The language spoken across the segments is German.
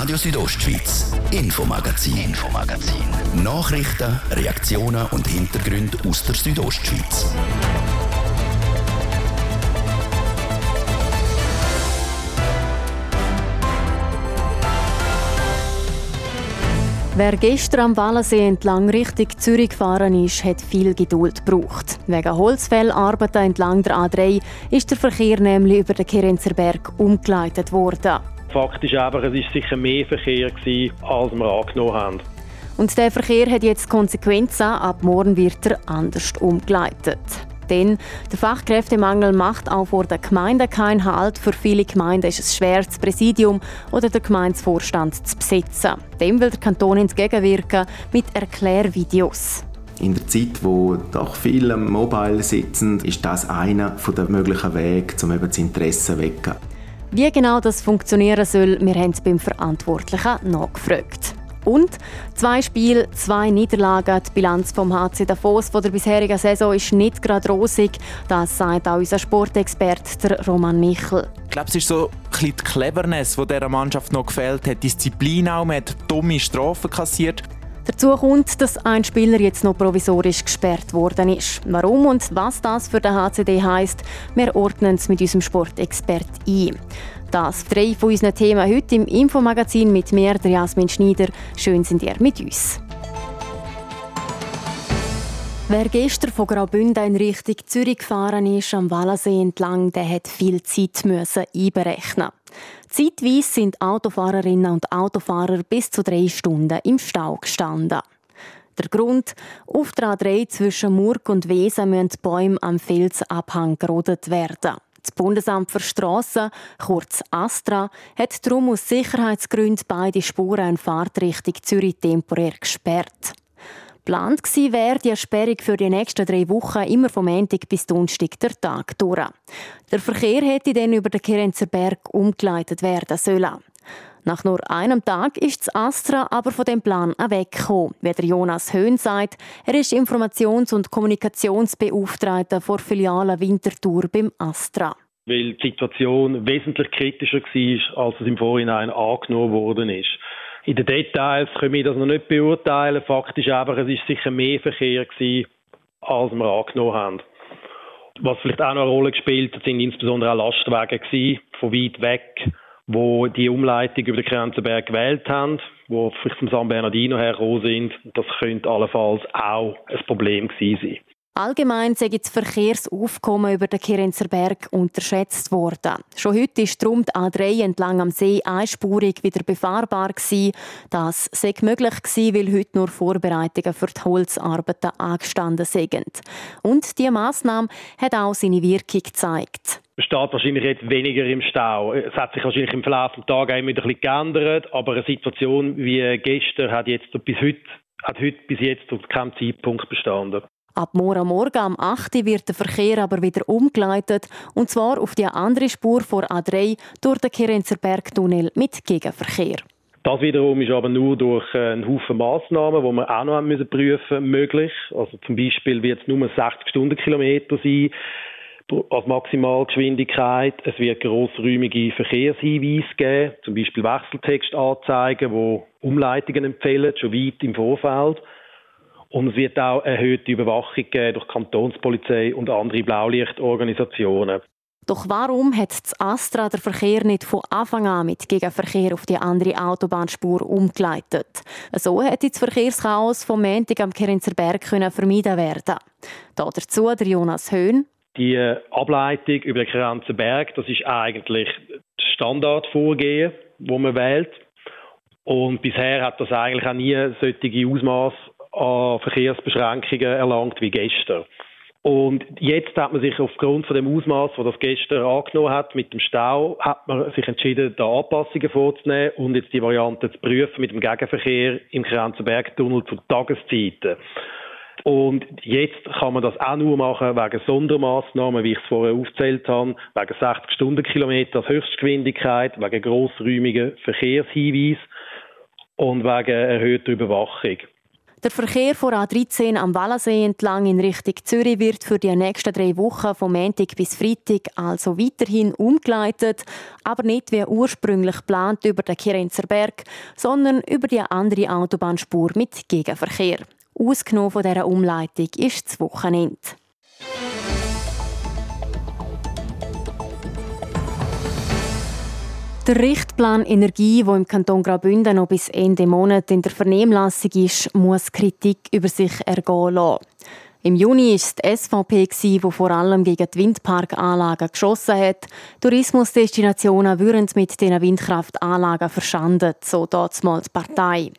Radio Südostschweiz, Infomagazin, Infomagazin. Nachrichten, Reaktionen und Hintergründe aus der Südostschweiz. Wer gestern am Wallensee entlang Richtung Zürich gefahren ist, hat viel Geduld gebraucht. Wegen Holzfellarbeiten entlang der A3 ist der Verkehr nämlich über den Kerenzerberg umgeleitet worden. Fakt ist einfach, es war sicher mehr Verkehr, gewesen, als wir angenommen haben. Und der Verkehr hat jetzt Konsequenzen. Ab morgen wird er anders umgeleitet. Denn der Fachkräftemangel macht auch vor der Gemeinde keinen Halt. Für viele Gemeinden ist es schwer, das Präsidium oder den Gemeindevorstand zu besetzen. Dem will der Kanton entgegenwirken mit Erklärvideos. In der Zeit, wo doch viele Mobile sitzen, ist das einer der möglichen Wege, um eben das Interesse zu wecken. Wie genau das funktionieren soll, wir haben es beim Verantwortlichen nachgefragt. Und zwei Spiele, zwei Niederlagen. Die Bilanz vom HC Davos von der bisherigen Saison ist nicht gerade rosig. Das sagt auch unser Sportexperte Roman Michel. Ich glaube, es ist so ein bisschen die Cleverness, die dieser Mannschaft noch gefällt hat. Disziplin auch, man hat dumme Strafen kassiert. Dazu kommt, dass ein Spieler jetzt noch provisorisch gesperrt worden ist. Warum und was das für den HCD heisst, wir ordnen es mit unserem Sportexpert ein. Das drei von unseren Themen heute im Infomagazin mit mir, Jasmin Schneider. Schön sind ihr mit uns. Wer gestern von Graubünden in Richtung Zürich gefahren ist, am Wallensee entlang, der hat viel Zeit müssen einberechnen. Zeitweise sind Autofahrerinnen und Autofahrer bis zu drei Stunden im Stau gestanden. Der Grund, auf der A3 zwischen Murg und Wesen müssen die Bäume am Felsabhang gerodet werden. Das Bundesamt für Strassen, kurz ASTRA, hat darum aus Sicherheitsgründen beide Spuren in Fahrtrichtung Zürich temporär gesperrt. Geplant wäre die Sperrung für die nächsten drei Wochen immer vom Montag bis Donnerstag der Tag durch. Der Verkehr hätte dann über den Kirenzer Berg umgeleitet werden sollen. Nach nur einem Tag ist das Astra aber von dem Plan weggekommen. Wie der Jonas Höhn sagt, er ist Informations- und Kommunikationsbeauftragter vor Filiale Winterthur beim Astra. Weil die Situation wesentlich kritischer war, als es im Vorhinein angenommen worden ist. In den Details können wir das noch nicht beurteilen. Fakt ist einfach, es ist sicher mehr Verkehr gewesen, als wir angenommen haben. Was vielleicht auch noch eine Rolle gespielt hat, sind insbesondere auch Lastwagen gewesen, von weit weg wo die Umleitung über den Grenzenberg gewählt haben, wo vielleicht vom San Bernardino hergekommen sind. Das könnte allenfalls auch ein Problem gewesen sein. Allgemein sei das Verkehrsaufkommen über den Kirenzer Berg unterschätzt worden. Schon heute ist darum die A3 entlang am See einspurig wieder befahrbar gewesen. Das sei möglich gewesen, weil heute nur Vorbereitungen für die Holzarbeiten angestanden sind. Und diese Massnahme hat auch seine Wirkung gezeigt man steht wahrscheinlich jetzt weniger im Stau. Es hat sich wahrscheinlich im Verlauf des Tages ein bisschen geändert, aber eine Situation wie gestern hat jetzt bis heute, hat heute bis jetzt zu keinem Zeitpunkt bestanden. Ab morgen Morgen am 8. wird der Verkehr aber wieder umgeleitet, und zwar auf die andere Spur vor A3 durch den Kerenzer Bergtunnel mit Gegenverkehr. Das wiederum ist aber nur durch äh, einen Haufen Massnahmen, die wir auch noch haben müssen möglich. Also zum Beispiel wird es nur 60 Stundenkilometer sein als Maximalgeschwindigkeit. Es wird grossräumige Verkehrshinweise geben, zum Beispiel Wechseltextanzeigen, die Umleitungen empfehlen, schon weit im Vorfeld. Und es wird auch erhöhte Überwachung geben durch Kantonspolizei und andere Blaulichtorganisationen. Doch warum hat das Astra den Verkehr nicht von Anfang an mit Gegenverkehr auf die andere Autobahnspur umgeleitet? So hätte das Verkehrschaos vom Montag am Kerenzer Berg vermieden werden Dazu der Jonas Höhn. Die Ableitung über den Grenzenberg, das ist eigentlich das Standardvorgehen, wo man wählt. Und bisher hat das eigentlich auch nie solche Ausmaß an Verkehrsbeschränkungen erlangt wie gestern. Und jetzt hat man sich aufgrund von dem Ausmaß, das gestern angenommen hat, mit dem Stau, hat man sich entschieden, da Anpassungen vorzunehmen und jetzt die Variante zu prüfen mit dem Gegenverkehr im Grenzenbergtunnel zu Tageszeiten. Und jetzt kann man das auch nur machen wegen Sondermaßnahmen, wie ich es vorher aufgezählt habe, wegen 60 Stundenkilometer Höchstgeschwindigkeit, wegen grossräumigen Verkehrshinweis und wegen erhöhter Überwachung. Der Verkehr von A13 am Wallersee entlang in Richtung Zürich wird für die nächsten drei Wochen vom Montag bis Freitag also weiterhin umgeleitet, aber nicht wie ursprünglich geplant über den Kirenzer Berg, sondern über die andere Autobahnspur mit Gegenverkehr. Ausgenommen von dieser Umleitung ist das Wochenende. Der Richtplan Energie, der im Kanton Graubünden noch bis Ende Monat in der Vernehmlassung ist, muss Kritik über sich ergehen lassen. Im Juni war es die SVP, die vor allem gegen die Windparkanlagen geschossen hat. Tourismusdestinationen würden mit diesen Windkraftanlagen verschandet, so mal die Partei.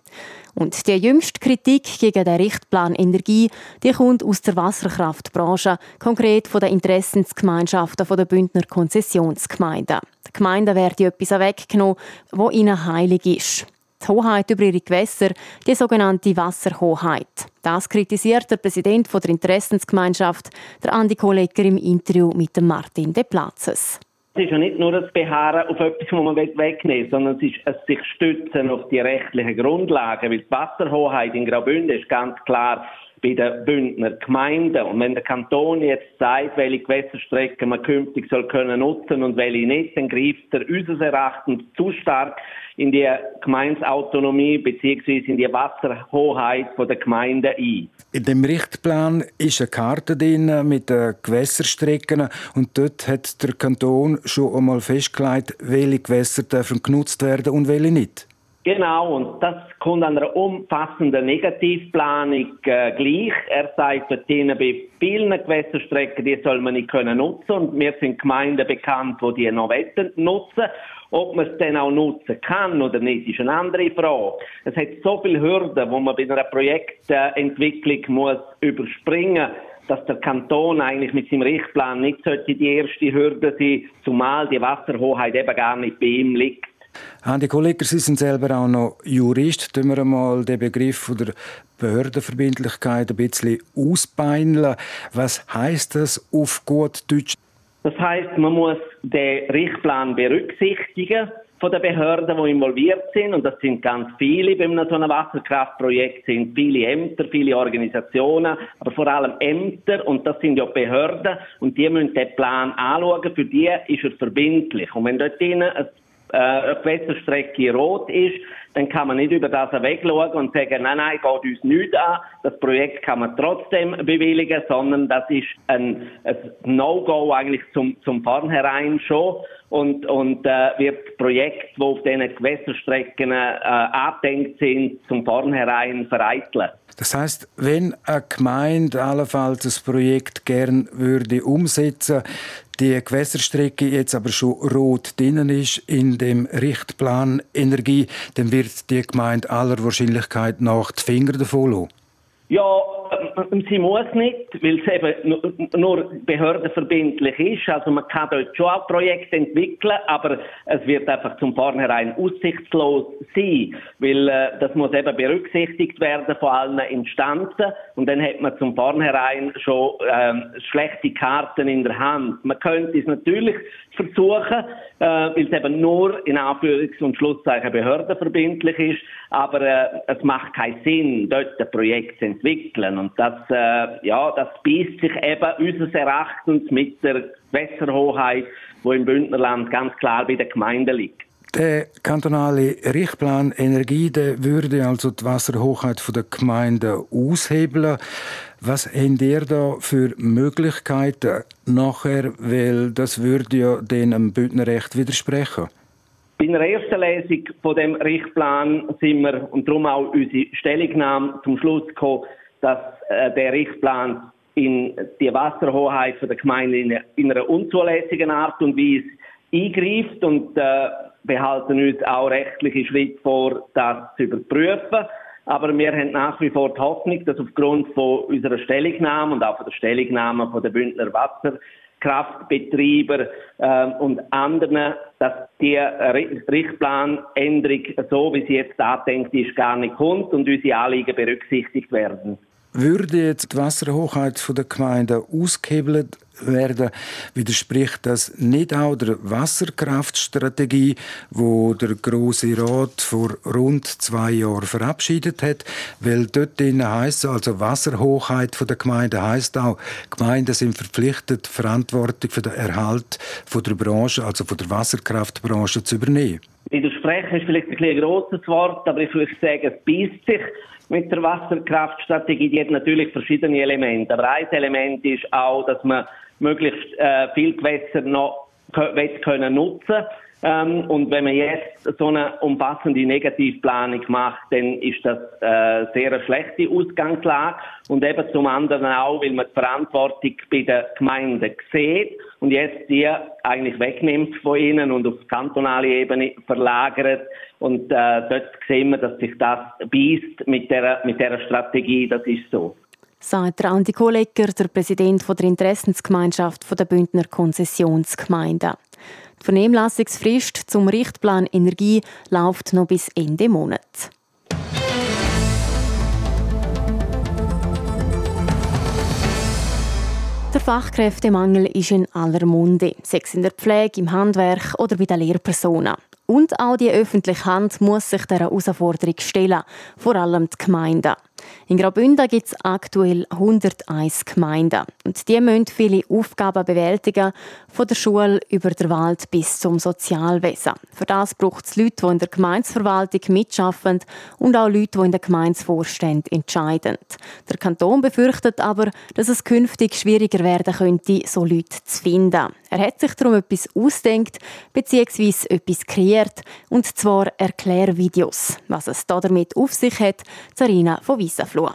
Und die jüngste Kritik gegen den Richtplan Energie, die kommt aus der Wasserkraftbranche, konkret von den Interessensgemeinschaften der Bündner Konzessionsgemeinden. Die Gemeinden werden etwas weggenommen, was ihnen heilig ist. Die Hoheit über ihre Gewässer, die sogenannte Wasserhoheit. Das kritisiert der Präsident der Interessensgemeinschaft, der Andi Kollegger, im Interview mit Martin De Platzes. Es ist ja nicht nur das Beharren auf etwas, das man wegnehmen will, sondern es ist ein sich stützen auf die rechtlichen Grundlagen. Weil die Wasserhoheit in Graubünden ist ganz klar bei den Bündner Gemeinden. Und wenn der Kanton jetzt sagt, welche Gewässerstrecken man künftig soll können nutzen und welche nicht, dann greift er unseres Erachtens zu stark in die Gemeinsautonomie bzw. in die Wasserhoheit der Gemeinden ein. In dem Richtplan ist eine Karte drin mit den Gewässerstrecken und dort hat der Kanton schon einmal festgelegt, welche Gewässer dürfen genutzt werden und welche nicht. Genau, und das kommt an einer umfassenden Negativplanung äh, gleich. Er sagt dort bei vielen Gewässerstrecken, die soll man nicht können nutzen und mir sind Gemeinden bekannt, wo die noch nutzen ob man es dann auch nutzen kann oder nicht, ist eine andere Frage. Es hat so viele Hürden, wo man bei einer Projektentwicklung muss überspringen dass der Kanton eigentlich mit seinem Richtplan nicht sollte die erste Hürde sein, zumal die Wasserhoheit eben gar nicht bei ihm liegt. Andi Kollegen, Sie sind selber auch noch Jurist. Tun wir einmal den Begriff der Behördenverbindlichkeit ein bisschen ausbeineln. Was heißt das auf gut Deutsch? Das heißt, man muss den Richtplan berücksichtigen von den Behörden, die involviert sind. Und das sind ganz viele bei einem so einem Wasserkraftprojekt, sind viele Ämter, viele Organisationen, aber vor allem Ämter. Und das sind ja Behörden. Und die müssen den Plan anschauen. Für die ist er verbindlich. Und wenn dort drinnen eine Gewässerstrecke rot ist, dann kann man nicht über das wegschauen und sagen, nein, nein, geht uns nichts an. Das Projekt kann man trotzdem bewilligen, sondern das ist ein, ein No-Go eigentlich zum, zum Vornherein schon und, und äh, wird Projekte, die auf diesen Gewässerstrecken äh, angedenkt sind, zum Vornherein vereiteln. Das heißt, wenn eine Gemeinde allenfalls das Projekt gern würde umsetzen, die Gewässerstrecke jetzt aber schon rot drinnen ist in dem Richtplan Energie, dann wird die Gemeinde aller Wahrscheinlichkeit nach die Finger davon lassen. Ja, sie muss nicht, weil es eben nur behördenverbindlich ist. Also man kann dort schon auch Projekte entwickeln, aber es wird einfach zum Vornherein aussichtslos sein, weil äh, das muss eben berücksichtigt werden von allen Instanzen und dann hat man zum Vornherein schon ähm, schlechte Karten in der Hand. Man könnte es natürlich versuchen, äh, weil es eben nur in Anführungs- und Schlusszeichen behördenverbindlich ist, aber äh, es macht keinen Sinn, dort ein Projekt zu entwickeln. Und das, äh, ja, das beißt sich eben unseres Erachtens mit der Gewässerhoheit, die im Bündnerland ganz klar bei den Gemeinden liegt. Der kantonale Richtplan Energie der würde also die Wasserhochheit der Gemeinden aushebeln. Was habt ihr da für Möglichkeiten nachher, weil das würde ja dem Bündnerrecht widersprechen? Bei der ersten Lesung von dem Richtplan sind wir und darum auch unsere Stellungnahme zum Schluss gekommen, dass äh, der Richtplan in die Wasserhoheit der Gemeinde in, in, einer unzulässigen Art und Weise eingreift und äh, behalten uns auch rechtliche Schritte vor, das zu überprüfen. Aber wir haben nach wie vor die Hoffnung, dass aufgrund von unserer Stellungnahme und auch von der Stellungnahme von der Bündner Wasser Kraftbetreiber äh, und anderen, dass die Richtplanänderung, so wie sie jetzt andenkt ist, gar nicht kommt und unsere Anliegen berücksichtigt werden. Würde jetzt die Wasserhochheit der Gemeinde ausgehebelt werden. Widerspricht das nicht auch der Wasserkraftstrategie, wo der Große Rat vor rund zwei Jahren verabschiedet hat? Weil dort heisst also Wasserhochheit der Gemeinde heisst auch, Gemeinden sind verpflichtet, Verantwortung für den Erhalt der Branche, also von der Wasserkraftbranche zu übernehmen. Widersprechen ist vielleicht ein, ein grosses Wort, aber ich würde sagen, es beißt sich mit der Wasserkraftstrategie. Die hat natürlich verschiedene Elemente. Aber ein Element ist auch, dass man möglichst äh, viel Gewässer noch können nutzen ähm, und wenn man jetzt so eine umfassende Negativplanung macht, dann ist das äh, sehr eine schlechte Ausgangslage. Und eben zum anderen auch, weil man die Verantwortung bei den Gemeinden sieht und jetzt die eigentlich wegnimmt von ihnen und auf kantonale Ebene verlagert. Und äh, dort sehen wir, dass sich das beißt mit der, mit der Strategie. Das ist so sagt Andi Kohlegger, der Präsident der Interessensgemeinschaft der Bündner Konzessionsgemeinden. Die Vernehmlassungsfrist zum Richtplan Energie läuft noch bis Ende Monat. Der Fachkräftemangel ist in aller Munde, sei es in der Pflege, im Handwerk oder bei den Lehrpersonen. Und auch die öffentliche Hand muss sich dieser Herausforderung stellen, vor allem die Gemeinden. In Graubünden gibt es aktuell 101 Gemeinden. Und die müssen viele Aufgaben bewältigen, von der Schule über den Wald bis zum Sozialwesen. Für das braucht es Leute, die in der Gemeinsverwaltung mitarbeiten und auch Leute, die in der Gemeinsvorstand entscheiden. Der Kanton befürchtet aber, dass es künftig schwieriger werden könnte, so Leute zu finden. Er hat sich darum etwas ausdenkt bzw. etwas kreiert, und zwar Erklärvideos. Was es damit auf sich hat, Sarina von Wies Wiesenfluh.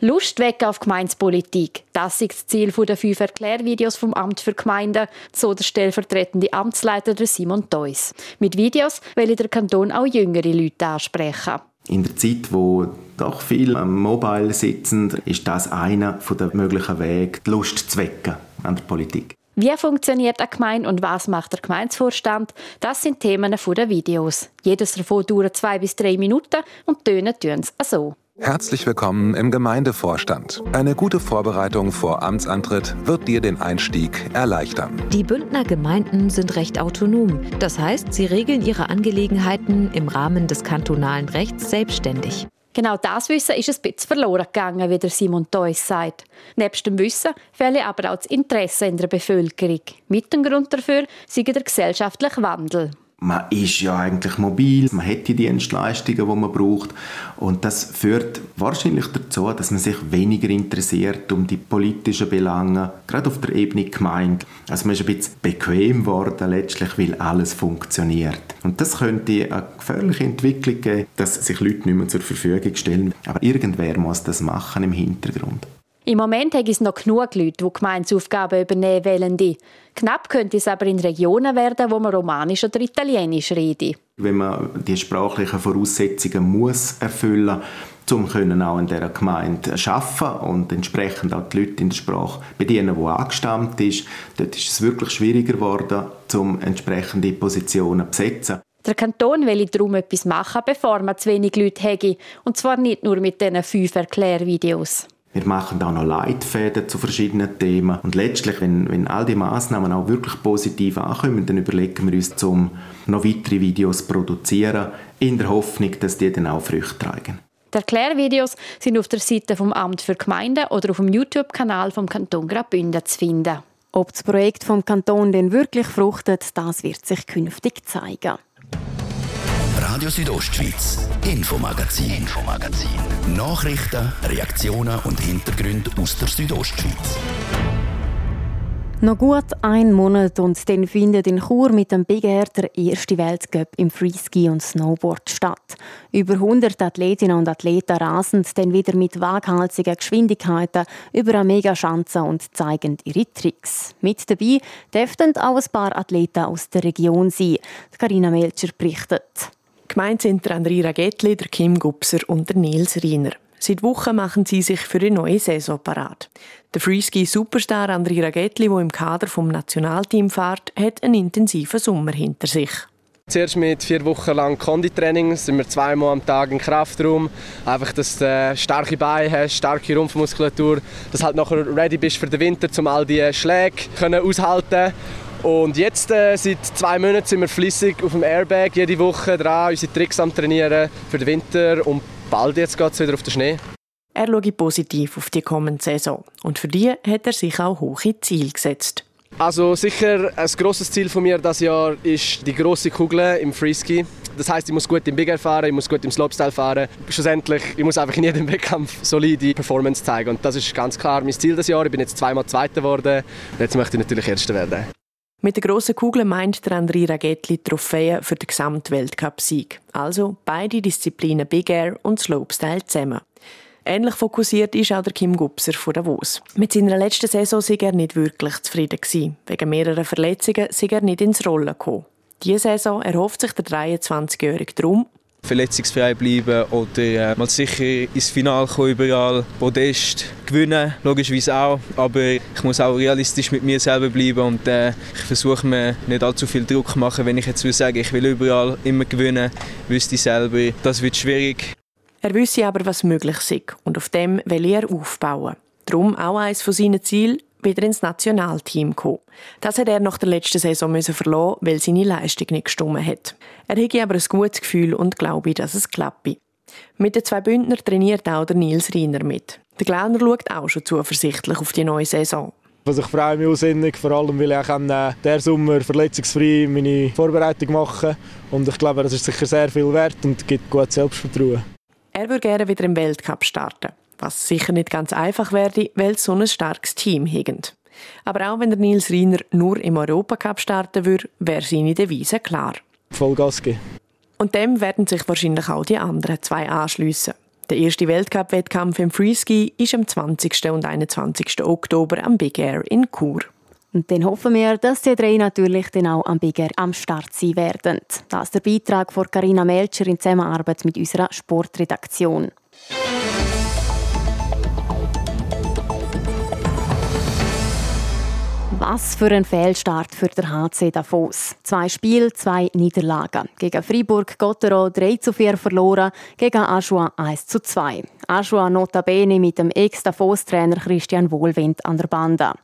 Lust weg auf Gemeinspolitik. Das ist das Ziel der fünf Erklärvideos vom Amt für Gemeinden, so der stellvertretende Amtsleiter Simon Deuss. Mit Videos will der Kanton auch jüngere Leute ansprechen. In der Zeit, wo doch viele am Mobile sitzen, ist das einer der möglichen Wege, die Lust zu wecken an der Politik. Wie funktioniert eine Gemeinde und was macht der Gemeindevorstand? Das sind Themen der Videos. Jedes davon dauert zwei bis drei Minuten und tönen tun es so. Herzlich willkommen im Gemeindevorstand. Eine gute Vorbereitung vor Amtsantritt wird dir den Einstieg erleichtern. Die Bündner Gemeinden sind recht autonom. Das heißt, sie regeln ihre Angelegenheiten im Rahmen des kantonalen Rechts selbstständig. Genau das Wissen ist ein bisschen verloren gegangen, wie der Simon Theus sagt. Nebst dem Wissen fehle aber auch das Interesse in der Bevölkerung. Mit dem Grund dafür sei der gesellschaftliche Wandel man ist ja eigentlich mobil, man hat die Dienstleistungen, die man braucht und das führt wahrscheinlich dazu, dass man sich weniger interessiert um die politischen Belange, gerade auf der Ebene Gemeinde. Also man ist ein bisschen bequem geworden letztlich, weil alles funktioniert. Und das könnte eine gefährliche Entwicklung geben, dass sich Leute nicht mehr zur Verfügung stellen. Aber irgendwer muss das machen im Hintergrund. Im Moment gibt es noch genug Leute, die Gemeinsaufgaben übernehmen wollen. Knapp könnte es aber in Regionen werden, wo man Romanisch oder Italienisch redet. Wenn man die sprachlichen Voraussetzungen muss erfüllen muss, um auch in dieser Gemeinde arbeiten und entsprechend auch die Leute in der Sprache bedienen, die angestammt ist, dort ist es wirklich schwieriger geworden, um entsprechende Positionen zu besetzen. Der Kanton will darum etwas machen, bevor man zu wenig Leute hätte. Und zwar nicht nur mit diesen fünf Erklärvideos. Wir machen auch noch Leitfäden zu verschiedenen Themen. Und letztlich, wenn, wenn all die Maßnahmen auch wirklich positiv ankommen, dann überlegen wir uns, um noch weitere Videos zu produzieren, in der Hoffnung, dass die dann auch Früchte tragen. Die Erklärvideos sind auf der Seite vom Amt für Gemeinden oder auf dem YouTube-Kanal vom Kanton Graubünden zu finden. Ob das Projekt vom Kanton denn wirklich fruchtet, das wird sich künftig zeigen. Radio Südostschweiz, Infomagazin, Infomagazin. Nachrichten, Reaktionen und Hintergründe aus der Südostschweiz. Noch gut ein Monat und dann findet in Chur mit dem Big Air der erste Weltcup im Freeski und Snowboard statt. Über 100 Athletinnen und Athleten rasen dann wieder mit waghalsigen Geschwindigkeiten über eine Megaschanze und zeigen ihre Tricks. Mit dabei dürften auch ein paar Athleten aus der Region sein. Carina Melcher berichtet. Gemeint sind der Andrea Ragettli, der Kim Gupser und der Nils Riener. Seit Wochen machen sie sich für eine neue Saison parat. Der Freeski-Superstar Andrea Ragettli, der im Kader vom Nationalteam fährt, hat einen intensiven Sommer hinter sich. Zuerst mit vier Wochen lang Konditraining sind wir zweimal am Tag im Kraftraum. Einfach, dass du starke Beine hast, starke Rumpfmuskulatur, dass du halt nachher ready bist für den Winter, um all diese Schläge können aushalten und jetzt, äh, seit zwei Monaten, sind wir flüssig auf dem Airbag, jede Woche dran, unsere Tricks am Trainieren für den Winter und bald jetzt geht es wieder auf den Schnee. Er schaut positiv auf die kommende Saison und für die hat er sich auch hohe Ziele gesetzt. Also sicher ein grosses Ziel von mir dieses Jahr ist die große Kugel im Freeski. Das heißt, ich muss gut im Big Air fahren, ich muss gut im Slopestyle fahren. Schlussendlich, ich muss einfach in jedem Wettkampf solide Performance zeigen. Und das ist ganz klar mein Ziel dieses Jahr. Ich bin jetzt zweimal Zweiter geworden und jetzt möchte ich natürlich Erster werden. Mit der grossen Kugel meint der André Ragetti Trophäe für den Gesamtweltcup-Sieg. Also beide Disziplinen Big Air und Slopestyle zusammen. Ähnlich fokussiert ist auch der Kim Gupser von Davos. Mit seiner letzten Saison sei er nicht wirklich zufrieden gewesen. Wegen mehrerer Verletzungen sei er nicht ins Rollen gekommen. Diese Saison erhofft sich der 23-Jährige darum, verletzungsfrei bleiben oder äh, mal sicher ins Finale kommen, überall Podest gewinnen, logischerweise auch. Aber ich muss auch realistisch mit mir selber bleiben und äh, ich versuche mir nicht allzu viel Druck zu machen, wenn ich jetzt will sagen, ich will überall immer gewinnen, wüsste ich selber, das wird schwierig. Er wüsste aber, was möglich ist und auf dem will er aufbauen. Darum auch eines von seinen Zielen, wieder ins Nationalteam kommen. Das hat er nach der letzten Saison müssen verloren, weil seine Leistung nicht gestimmt hat. Er hätte aber ein gutes Gefühl und glaube, dass es klappt. Mit den zwei Bündner trainiert auch der Nils Riener mit. Der Glauner schaut auch schon zuversichtlich auf die neue Saison. Also ich freue mich aussinnig, vor allem weil ich kann, äh, der Sommer verletzungsfrei meine Vorbereitung machen und ich glaube, das ist sicher sehr viel wert und gibt gutes Selbstvertrauen. Er würde gerne wieder im Weltcup starten was sicher nicht ganz einfach werde, weil so ein starkes Team hegend. Aber auch wenn der Nils Riener nur im Europacup starten würde, wäre seine Devise klar. Vollgas geben. Und dem werden sich wahrscheinlich auch die anderen zwei anschliessen. Der erste Weltcup-Wettkampf im Freeski ist am 20. und 21. Oktober am Big Air in Chur. Und dann hoffen wir, dass die drei natürlich dann auch am Big Air am Start sein werden. Das ist der Beitrag von Carina Melcher in Zusammenarbeit mit unserer Sportredaktion. Was für ein Fehlstart für den HC Davos. Zwei Spiele, zwei Niederlagen. Gegen Fribourg Gottero 3 zu 4 verloren, gegen Aschua 1 zu 2. Aschua notabene mit dem Ex-Davos-Trainer Christian Wohlwind an der Bande.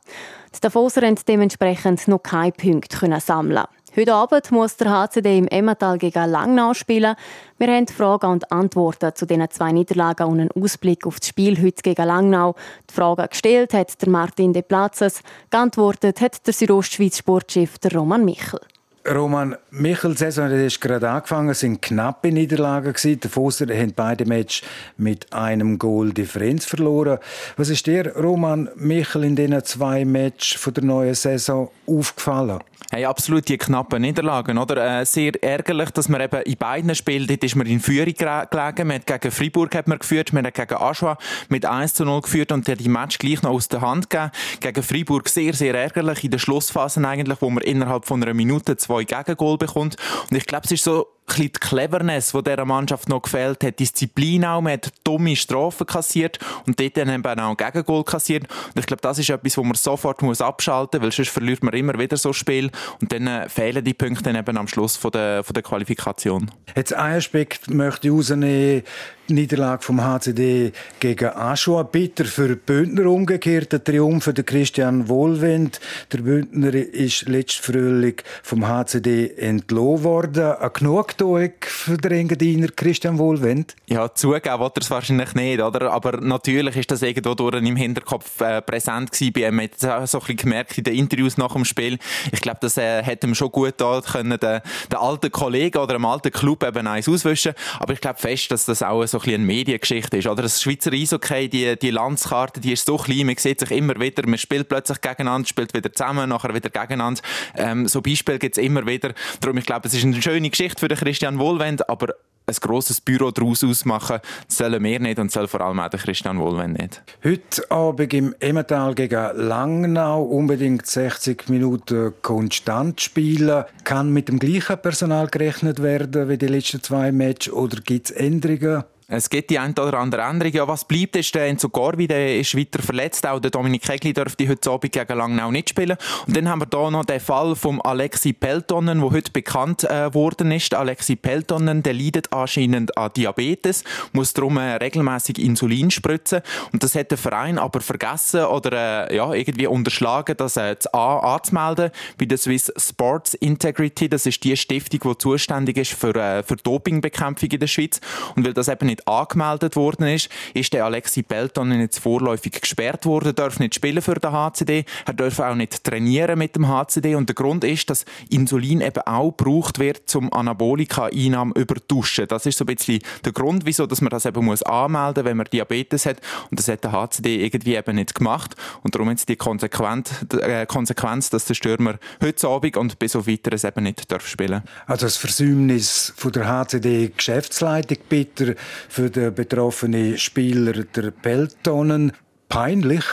Die Davoser konnten dementsprechend noch keine Punkte sammeln. Heute Abend muss der HCD im Emmental gegen Langnau spielen. Wir haben Fragen und Antworten zu diesen zwei Niederlagen und einen Ausblick auf das Spiel heute gegen Langnau. Die Fragen gestellt hat der Martin De Platzes, geantwortet hat der Südostschweiz Sportchef Roman Michel. Roman Michel, Saison hat gerade angefangen, es waren knappe Niederlagen. Die Fosser haben beide Matches mit einem Goal Differenz verloren. Was ist dir, Roman Michel, in diesen zwei Matches der neuen Saison aufgefallen? Hey, absolut die knappen Niederlagen, oder? Äh, sehr ärgerlich, dass man eben in beiden Spielen, dort ist man in Führung gelegen. Man hat gegen Freiburg hat man geführt, man hat gegen Aschua mit 1 zu 0 geführt und hat die Match gleich noch aus der Hand gegeben. Gegen Freiburg sehr, sehr ärgerlich in der Schlussphase eigentlich, wo man innerhalb von einer Minute zwei Gegengol bekommt. Und ich glaube, es ist so die Cleverness, die dieser Mannschaft noch gefällt hat. Disziplin auch, man hat dumme Strafen kassiert und dort dann eben auch Gegengol kassiert. Und ich glaube, das ist etwas, wo man sofort muss abschalten muss, weil sonst verliert man immer wieder so ein Spiel und dann äh, fehlen die Punkte dann eben am Schluss von der, von der Qualifikation. Jetzt ein Aspekt möchte ich rausnehmen. Niederlage vom HCD gegen Aschua. Bitter für Bündner umgekehrt. Der Triumph für Christian Wohlwend. Der Bündner ist letztes Frühling vom HCD entlohnt worden. Eine Genugtuung für den Engadiner Christian Wohlwend? Ja, zugeben will er es wahrscheinlich nicht, oder? Aber natürlich ist das irgendwo durch im Hinterkopf äh, präsent gewesen ihm. Man hat es so ein bisschen gemerkt in den Interviews nach dem Spiel. Ich glaube, das äh, hätte ihm schon gut da den, den alten Kollegen oder dem alten Club eben eins auswischen. Aber ich glaube fest, dass das auch so ein eine Mediengeschichte ist. Oder das Schweizer Eishockey, die, die Landskarte, die ist so klein, man sieht sich immer wieder, man spielt plötzlich gegeneinander, spielt wieder zusammen, nachher wieder gegeneinander. Ähm, so Beispiele gibt es immer wieder. Darum, ich glaube, es ist eine schöne Geschichte für den Christian Wohlwend, aber ein grosses Büro daraus ausmachen, sollen wir nicht und soll vor allem auch der Christian Wohlwend nicht. Heute Abend im Emmental gegen Langnau unbedingt 60 Minuten konstant spielen. Kann mit dem gleichen Personal gerechnet werden wie die letzten zwei Matches oder gibt es Änderungen? Es gibt die ein oder andere Änderung. Ja, was bleibt, ist der Enzo Gorvi, der ist weiter verletzt. Auch der Dominik Kegli dürfte heute Abend gegen Langnau nicht spielen. Und dann haben wir hier noch den Fall von Alexi Peltonen, der heute bekannt äh, worden ist. Alexi Peltonen, der leidet anscheinend an Diabetes, muss darum äh, regelmäßig Insulin spritzen. Und das hat der Verein aber vergessen oder äh, ja, irgendwie unterschlagen, das äh, A anzumelden bei der Swiss Sports Integrity. Das ist die Stiftung, die zuständig ist für, äh, für Dopingbekämpfung in der Schweiz. Und weil das eben nicht nicht angemeldet worden ist, ist der Alexi Pelton jetzt vorläufig gesperrt worden, darf nicht spielen für den HCD, er darf auch nicht trainieren mit dem HCD und der Grund ist, dass Insulin eben auch gebraucht wird zum Anabolika-Einnahme über Duschen. Das ist so ein bisschen der Grund, wieso dass man das eben muss anmelden, wenn man Diabetes hat. Und das hat der HCD irgendwie eben nicht gemacht. Und darum jetzt die Konsequenz, äh, Konsequenz, dass der Stürmer heute Abend und bis auf weiteres eben nicht darf spielen. Also das Versäumnis von der HCD Geschäftsleitung bitter für den betroffenen Spieler der Peltonen. Peinlich.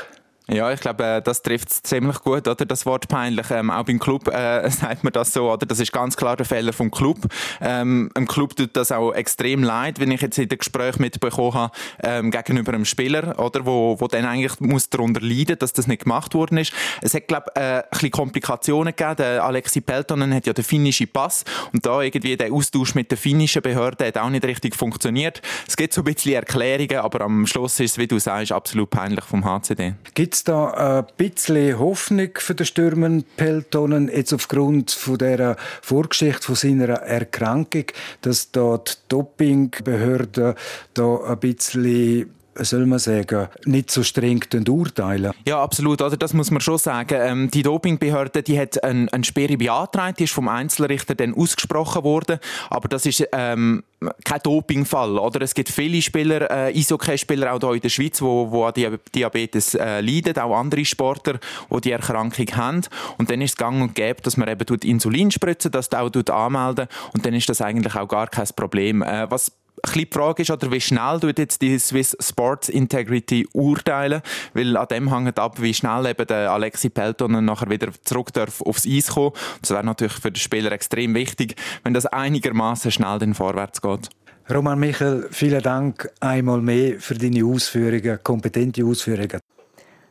Ja, ich glaube, äh, das trifft es ziemlich gut, oder? Das Wort peinlich. Ähm, auch beim Club äh, sagt man das so, oder? Das ist ganz klar der Fehler vom Club. Ähm, Im Club tut das auch extrem leid, wenn ich jetzt in dem Gespräch mitbekommen habe, ähm, gegenüber einem Spieler, oder? Wo, wo dann eigentlich muss darunter leiden, dass das nicht gemacht worden ist. Es hat, glaube ich, äh, ein bisschen Komplikationen gegeben. Der Alexi Peltonen hat ja den finnischen Pass und da irgendwie der Austausch mit der finnischen Behörde hat auch nicht richtig funktioniert. Es gibt so ein bisschen Erklärungen, aber am Schluss ist es, wie du sagst, absolut peinlich vom HCD. Gibt's es da ein bisschen Hoffnung für den Stürmer Peltonen jetzt aufgrund von der Vorgeschichte von seiner Erkrankung, dass da die Dopingbehörden da ein bisschen soll man sagen, nicht so streng urteilen. Ja, absolut. Also das muss man schon sagen. Ähm, die Dopingbehörde die hat eine, eine Sperre beantragt, die ist vom Einzelrichter dann ausgesprochen worden. Aber das ist ähm, kein Dopingfall. Oder? Es gibt viele Spieler, äh, Eishockey-Spieler auch hier in der Schweiz, die wo, wo an Diabetes äh, leiden, auch andere Sportler, die die Erkrankung haben. Und dann ist es gang und gäbe, dass man eben Insulin spritzen, das auch anmelden und dann ist das eigentlich auch gar kein Problem. Äh, was die Frage ist, oder wie schnell tut jetzt die Swiss Sports Integrity urteilen, weil an dem hängt ab, wie schnell eben der Alexi Peltonen nachher wieder zurück darf aufs Eis kommen. Das wäre natürlich für den Spieler extrem wichtig, wenn das einigermaßen schnell dann vorwärts geht. Roman Michel, vielen Dank einmal mehr für deine Ausführungen, kompetente Ausführungen.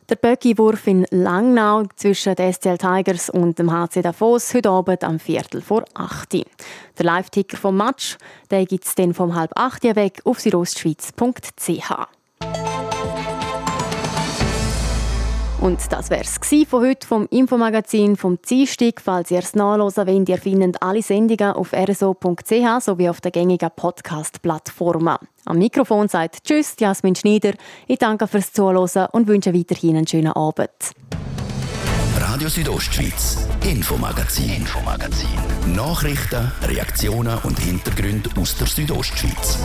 Der Böcki-Wurf in Langnau zwischen den SCL Tigers und dem HC Davos heute Abend am Viertel vor 8 Uhr. Der Live-Ticker vom Match gibt es dann vom halb 8 Uhr weg auf südostschweiz.ch. Und das wär's von heute vom Infomagazin vom Dienstag. Falls ihr es nachhören wollt, ihr findet alle Sendungen auf rso.ch sowie auf der gängigen Podcast-Plattformen. Am Mikrofon sagt Tschüss, Jasmin Schneider. Ich danke fürs Zuhören und wünsche weiterhin einen schönen Abend. Radio Südostschweiz, Infomagazin, Infomagazin. Nachrichten, Reaktionen und Hintergründe aus der Südostschweiz.